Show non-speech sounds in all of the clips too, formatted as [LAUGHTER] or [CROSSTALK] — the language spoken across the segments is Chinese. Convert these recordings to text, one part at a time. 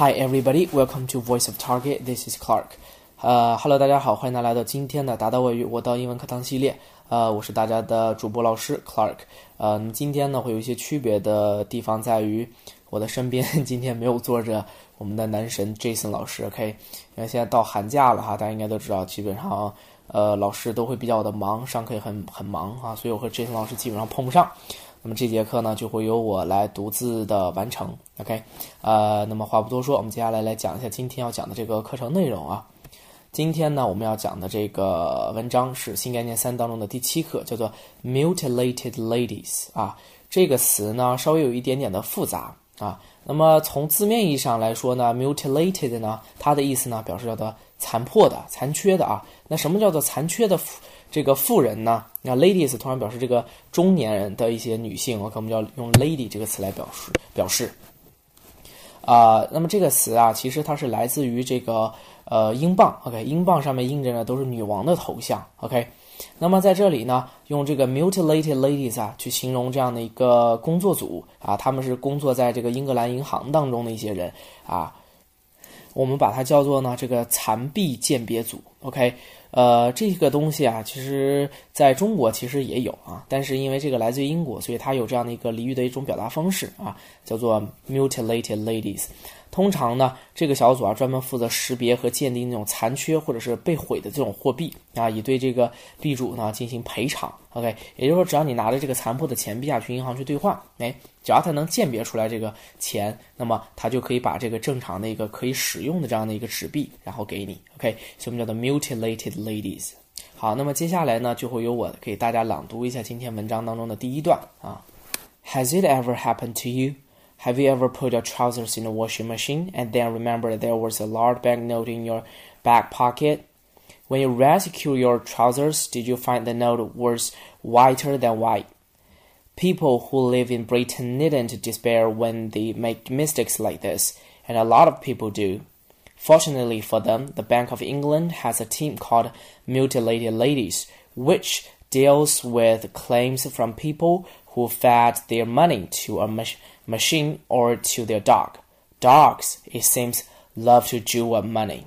Hi everybody, welcome to Voice of Target. This is Clark. 呃，Hello，大家好，欢迎大家来到今天的达达外语我到英文课堂系列。呃，我是大家的主播老师 Clark。呃，那么今天呢会有一些区别的地方在于，我的身边 [LAUGHS] 今天没有坐着我们的男神 Jason 老师。OK，因为现在到寒假了哈，大家应该都知道，基本上呃老师都会比较的忙，上课也很很忙哈，所以我和 Jason 老师基本上碰不上。那么这节课呢，就会由我来独自的完成，OK，呃，那么话不多说，我们接下来来讲一下今天要讲的这个课程内容啊。今天呢，我们要讲的这个文章是新概念三当中的第七课，叫做 mutilated ladies 啊。这个词呢，稍微有一点点的复杂啊。那么从字面意义上来说呢，mutilated 呢，它的意思呢，表示叫做残破的、残缺的啊。那什么叫做残缺的？这个妇人呢，那 ladies 通常表示这个中年人的一些女性，我可能要用 lady 这个词来表示表示。啊，那么这个词啊，其实它是来自于这个呃英镑，OK，英镑上面印着呢都是女王的头像，OK。那么在这里呢，用这个 mutilated ladies 啊去形容这样的一个工作组啊，他们是工作在这个英格兰银行当中的一些人啊。我们把它叫做呢这个残臂鉴别组，OK，呃，这个东西啊，其实在中国其实也有啊，但是因为这个来自于英国，所以它有这样的一个俚语的一种表达方式啊，叫做 mutilated ladies。通常呢，这个小组啊专门负责识别和鉴定那种残缺或者是被毁的这种货币啊，以对这个币主呢进行赔偿。OK，也就是说，只要你拿着这个残破的钱币啊去银行去兑换，哎，只要他能鉴别出来这个钱，那么他就可以把这个正常的一个可以使用的这样的一个纸币，然后给你。OK，所以我们叫做 mutilated ladies。好，那么接下来呢，就会由我给大家朗读一下今天文章当中的第一段啊。Has it ever happened to you? Have you ever put your trousers in a washing machine and then remembered there was a large banknote in your back pocket? When you rescue your trousers, did you find the note was whiter than white? People who live in Britain needn't despair when they make mistakes like this, and a lot of people do. Fortunately for them, the Bank of England has a team called Mutilated Ladies, which deals with claims from people who fed their money to a machine machine or to their dog. Dogs, it seems, love to chew up money.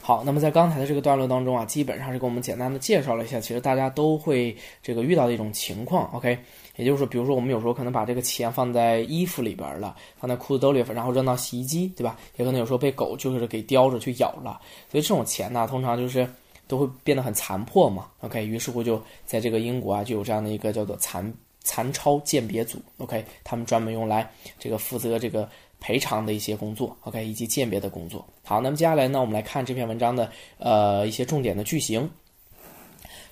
好，那么在刚才的这个段落当中啊，基本上是给我们简单的介绍了一下，其实大家都会这个遇到的一种情况。OK，也就是说，比如说我们有时候可能把这个钱放在衣服里边了，放在裤子兜里，然后扔到洗衣机，对吧？也可能有时候被狗就是给叼着去咬了，所以这种钱呢，通常就是都会变得很残破嘛。OK，于是乎就在这个英国啊，就有这样的一个叫做残。残钞鉴别组，OK，他们专门用来这个负责这个赔偿的一些工作，OK，以及鉴别的工作。好，那么接下来呢，我们来看这篇文章的呃一些重点的句型。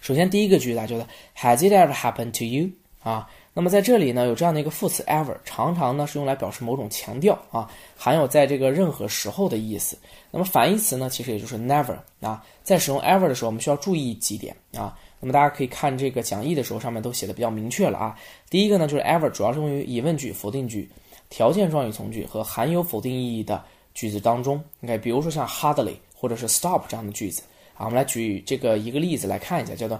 首先第一个句子啊，觉得 Has it ever happened to you？啊，那么在这里呢，有这样的一个副词 ever，常常呢是用来表示某种强调啊，含有在这个任何时候的意思。那么反义词呢，其实也就是 never 啊，在使用 ever 的时候，我们需要注意几点啊。那么大家可以看这个讲义的时候，上面都写的比较明确了啊。第一个呢，就是 ever 主要是用于疑问句、否定句、条件状语从句和含有否定意义的句子当中。你看，比如说像 hardly 或者是 stop 这样的句子啊。我们来举这个一个例子来看一下，叫做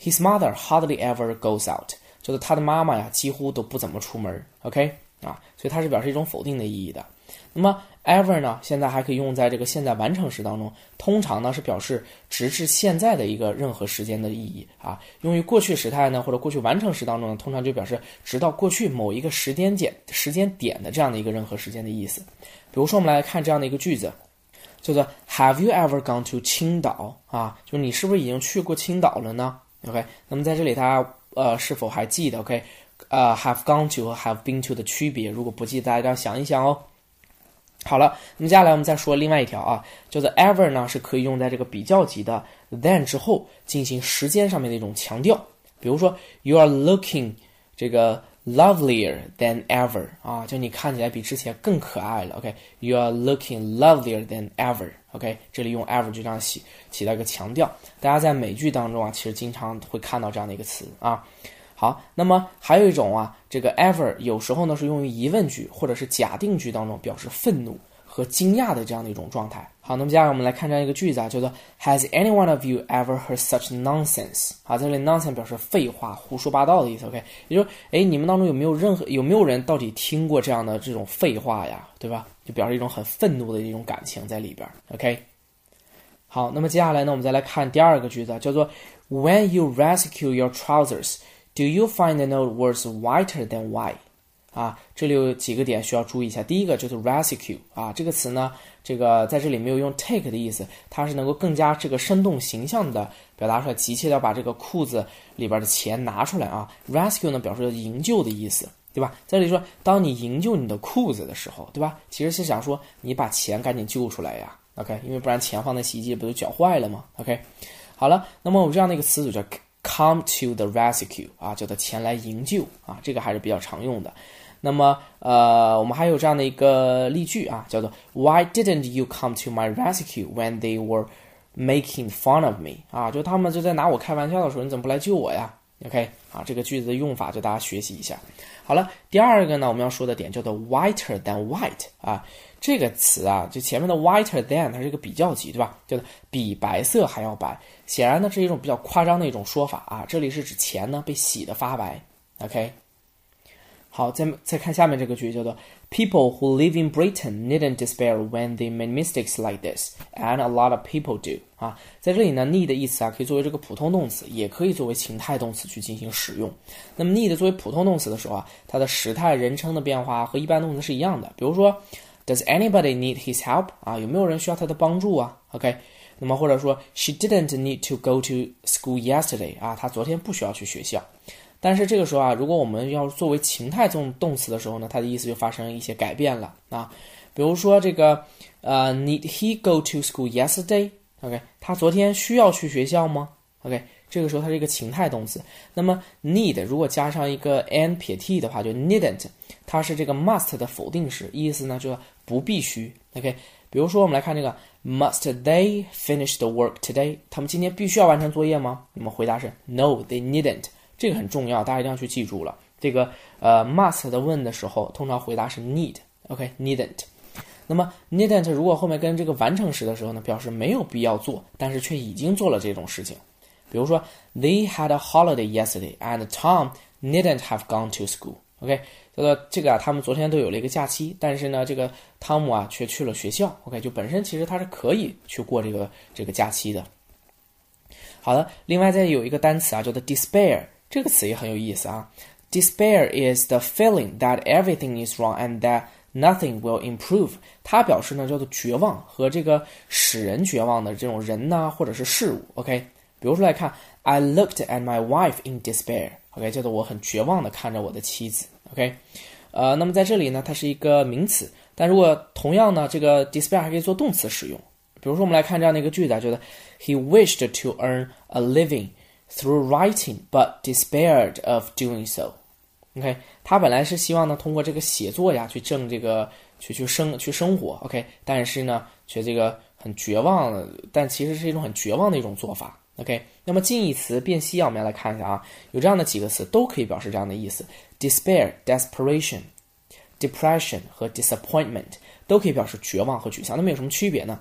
His mother hardly ever goes out，就是他的妈妈呀几乎都不怎么出门。OK 啊，所以它是表示一种否定的意义的。那么 ever 呢？现在还可以用在这个现在完成时当中，通常呢是表示直至现在的一个任何时间的意义啊。用于过去时态呢，或者过去完成时当中呢，通常就表示直到过去某一个时间点时间点的这样的一个任何时间的意思。比如说，我们来看这样的一个句子，叫做 Have you ever gone to 青岛啊？就是你是不是已经去过青岛了呢？OK，那么在这里它呃是否还记得 OK？呃，have gone to 和 have been to 的区别？如果不记得，大家要想一想哦。好了，那么接下来我们再说另外一条啊，叫做 ever 呢，是可以用在这个比较级的 than 之后进行时间上面的一种强调。比如说，you are looking 这个 lovelier than ever 啊，就你看起来比之前更可爱了。OK，you are looking lovelier than ever。OK，这里用 ever 就这样起起到一个强调。大家在美剧当中啊，其实经常会看到这样的一个词啊。好，那么还有一种啊，这个 ever 有时候呢是用于疑问句或者是假定句当中表示愤怒和惊讶的这样的一种状态。好，那么接下来我们来看这样一个句子啊，叫做 Has any one of you ever heard such nonsense？好，在这里 nonsense 表示废话、胡说八道的意思。OK，也就是哎，你们当中有没有任何有没有人到底听过这样的这种废话呀？对吧？就表示一种很愤怒的一种感情在里边。OK，好，那么接下来呢，我们再来看第二个句子，叫做 When you rescue your trousers，do you find the note words whiter than white？啊，这里有几个点需要注意一下。第一个就是 rescue 啊，这个词呢，这个在这里没有用 take 的意思，它是能够更加这个生动形象的表达出来，急切的要把这个裤子里边的钱拿出来啊。rescue 呢，表示营救的意思，对吧？在这里说，当你营救你的裤子的时候，对吧？其实是想说你把钱赶紧救出来呀。OK，因为不然钱放在洗衣机不就搅坏了吗？OK，好了，那么我们这样的一个词组叫 come to the rescue 啊，叫做前来营救啊，这个还是比较常用的。那么，呃，我们还有这样的一个例句啊，叫做 Why didn't you come to my rescue when they were making fun of me？啊，就他们就在拿我开玩笑的时候，你怎么不来救我呀？OK，啊，这个句子的用法就大家学习一下。好了，第二个呢，我们要说的点叫做 whiter than white 啊，这个词啊，就前面的 whiter than 它是一个比较级，对吧？叫做比白色还要白。显然呢，这是一种比较夸张的一种说法啊，这里是指钱呢被洗的发白。OK。好，再再看下面这个句，叫做 People who live in Britain needn't despair when they make mistakes like this, and a lot of people do。啊，在这里呢，need 的意思啊，可以作为这个普通动词，也可以作为情态动词去进行使用。那么 need 作为普通动词的时候啊，它的时态、人称的变化和一般动词是一样的。比如说，Does anybody need his help？啊，有没有人需要他的帮助啊？OK，那么或者说，She didn't need to go to school yesterday。啊，她昨天不需要去学校。但是这个时候啊，如果我们要作为情态动动词的时候呢，它的意思就发生一些改变了啊。比如说这个，呃，Need he go to school yesterday？OK，他昨天需要去学校吗？OK，这个时候它是一个情态动词。那么 need 如果加上一个 n 撇 t 的话，就 needn't，它是这个 must 的否定式，意思呢就不必须。OK，比如说我们来看这个，Must they finish the work today？他们今天必须要完成作业吗？那么回答是 No，they needn't。这个很重要，大家一定要去记住了。这个呃，must 的问的时候，通常回答是 need，OK，needn't。那么 needn't 如果后面跟这个完成时的时候呢，表示没有必要做，但是却已经做了这种事情。比如说，They had a holiday yesterday, and Tom needn't have gone to school。OK，叫做这个啊，他们昨天都有了一个假期，但是呢，这个汤姆啊却去了学校。OK，就本身其实他是可以去过这个这个假期的。好的，另外再有一个单词啊，叫做 despair。这个词也很有意思啊。Despair is the feeling that everything is wrong and that nothing will improve。它表示呢叫做绝望和这个使人绝望的这种人呐或者是事物。OK，比如说来看，I looked at my wife in despair。OK，叫做我很绝望的看着我的妻子。OK，呃，那么在这里呢，它是一个名词，但如果同样呢，这个 despair 还可以做动词使用。比如说我们来看这样的一个句子，啊，觉得 He wished to earn a living。Through writing, but despaired of doing so. OK，他本来是希望呢通过这个写作呀去挣这个去去生去生活，OK，但是呢却这个很绝望，但其实是一种很绝望的一种做法，OK。那么近义词辨析啊，我们要来看一下啊，有这样的几个词都可以表示这样的意思：despair、desperation、depression 和 disappointment 都可以表示绝望和沮丧。那么有什么区别呢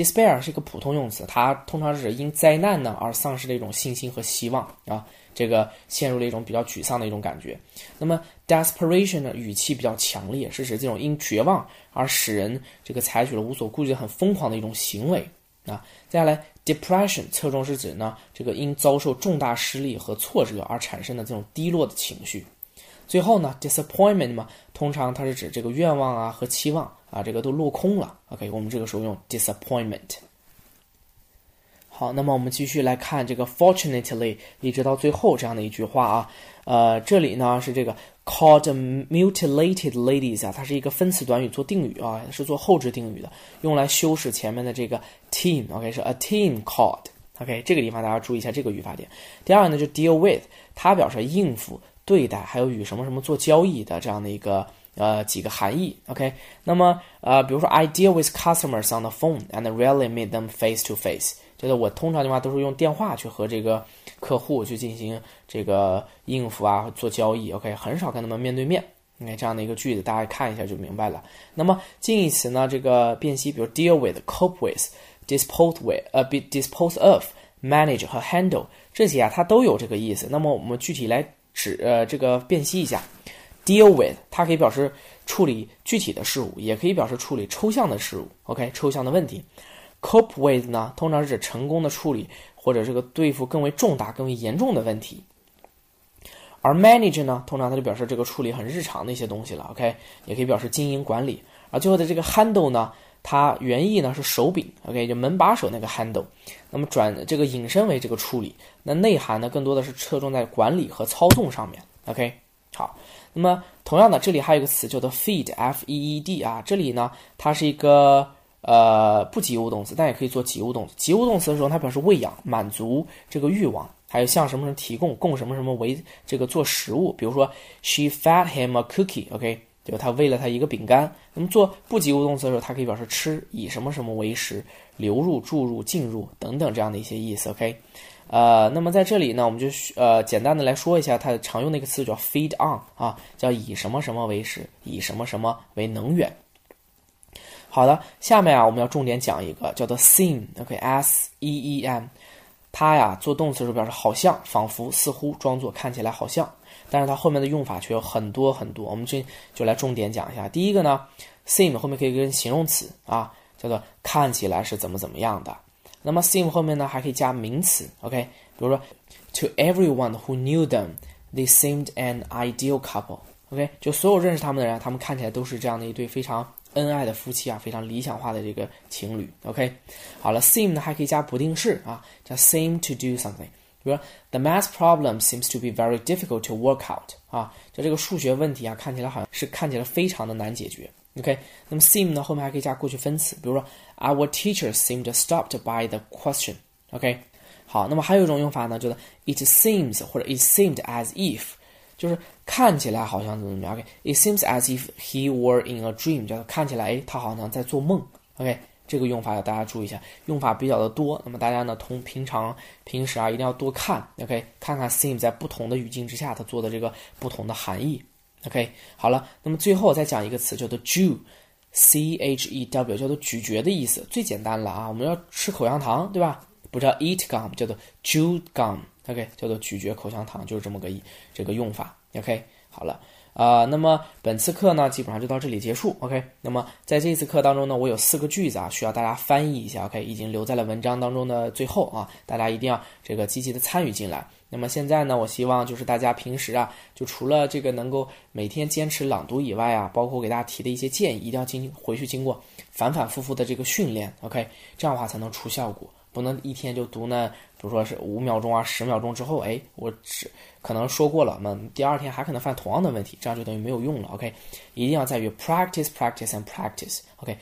？Despair 是一个普通用词，它通常是指因灾难呢而丧失的一种信心和希望啊，这个陷入了一种比较沮丧的一种感觉。那么 desperation 呢，语气比较强烈，是指这种因绝望而使人这个采取了无所顾忌、很疯狂的一种行为啊。接下来 depression 侧重是指呢，这个因遭受重大失利和挫折而产生的这种低落的情绪。最后呢，disappointment 嘛，通常它是指这个愿望啊和期望啊，这个都落空了。OK，我们这个时候用 disappointment。好，那么我们继续来看这个 fortunately 一直到最后这样的一句话啊，呃，这里呢是这个 called mutilated ladies 啊，它是一个分词短语做定语啊，是做后置定语的，用来修饰前面的这个 team。OK，是 a team called。OK，这个地方大家注意一下这个语法点。第二呢就 deal with，它表示应付。对待还有与什么什么做交易的这样的一个呃几个含义，OK？那么呃，比如说 I deal with customers on the phone and rarely meet them face to face，就是我通常的话都是用电话去和这个客户去进行这个应付啊做交易，OK？很少跟他们面对面 OK，这样的一个句子，大家看一下就明白了。那么近义词呢，这个辨析，比如 deal with、cope with、dispose with，呃，be dispose of、manage 和 handle 这些啊，它都有这个意思。那么我们具体来指呃这个辨析一下，deal with 它可以表示处理具体的事物，也可以表示处理抽象的事物。OK，抽象的问题。cope with 呢，通常是指成功的处理或者这个对付更为重大、更为严重的问题。而 manage 呢，通常它就表示这个处理很日常的一些东西了，OK，也可以表示经营管理。而最后的这个 handle 呢，它原意呢是手柄，OK，就门把手那个 handle。那么转这个引申为这个处理，那内涵呢更多的是侧重在管理和操纵上面，OK。好，那么同样的，这里还有一个词叫做 feed，F-E-E-D 啊，这里呢它是一个呃不及物动词，但也可以做及物动词。及物动词的时候，它表示喂养、满足这个欲望。还有向什么什么提供，供什么什么为这个做食物，比如说 she fed him a cookie，OK，就他喂了他一个饼干。那么做不及物动词的时候，它可以表示吃，以什么什么为食，流入、注入、进入等等这样的一些意思，OK。呃，那么在这里呢，我们就呃简单的来说一下它常用的一个词叫 feed on 啊，叫以什么什么为食，以什么什么为能源。好的，下面啊我们要重点讲一个叫做 seem，OK，S E E M。它呀做动词的时候表示好像、仿佛、似乎、装作、看起来好像，但是它后面的用法却有很多很多。我们这就来重点讲一下。第一个呢，seem 后面可以跟形容词啊，叫做看起来是怎么怎么样的。那么 seem 后面呢还可以加名词，OK，比如说 to everyone who knew them，they seemed an ideal couple。OK，就所有认识他们的人，他们看起来都是这样的一对非常。恩爱的夫妻啊，非常理想化的这个情侣。OK，好了，seem 呢还可以加不定式啊，叫 seem to do something。比如说，the math problem seems to be very difficult to work out 啊，就这个数学问题啊，看起来好像是看起来非常的难解决。OK，那么 seem 呢后面还可以加过去分词，比如说，our teacher seemed stopped by the question。OK，好，那么还有一种用法呢，就是 it seems 或者 it seemed as if。就是看起来好像怎么怎么样？OK，it seems as if he were in a dream，叫看起来哎，他好像在做梦。OK，这个用法要大家注意一下，用法比较的多。那么大家呢，同平常平时啊，一定要多看。OK，看看 seem 在不同的语境之下，它做的这个不同的含义。OK，好了，那么最后再讲一个词，叫做 chew，C H E W，叫做咀嚼的意思。最简单了啊，我们要吃口香糖，对吧？不叫 eat gum，叫做 chew gum。OK，叫做咀嚼口香糖，就是这么个这个用法。OK，好了，啊，那么本次课呢，基本上就到这里结束。OK，那么在这次课当中呢，我有四个句子啊，需要大家翻译一下。OK，已经留在了文章当中的最后啊，大家一定要这个积极的参与进来。那么现在呢，我希望就是大家平时啊，就除了这个能够每天坚持朗读以外啊，包括给大家提的一些建议，一定要经回去经过反反复复的这个训练。OK，这样的话才能出效果。不能一天就读呢，比如说是五秒钟啊，十秒钟之后，哎，我只可能说过了，那第二天还可能犯同样的问题，这样就等于没有用了。OK，一定要在于 practice, practice and practice。OK，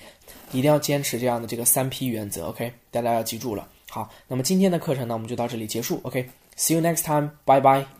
一定要坚持这样的这个三 P 原则。OK，大家要记住了。好，那么今天的课程呢，我们就到这里结束。OK，see you next time，bye bye。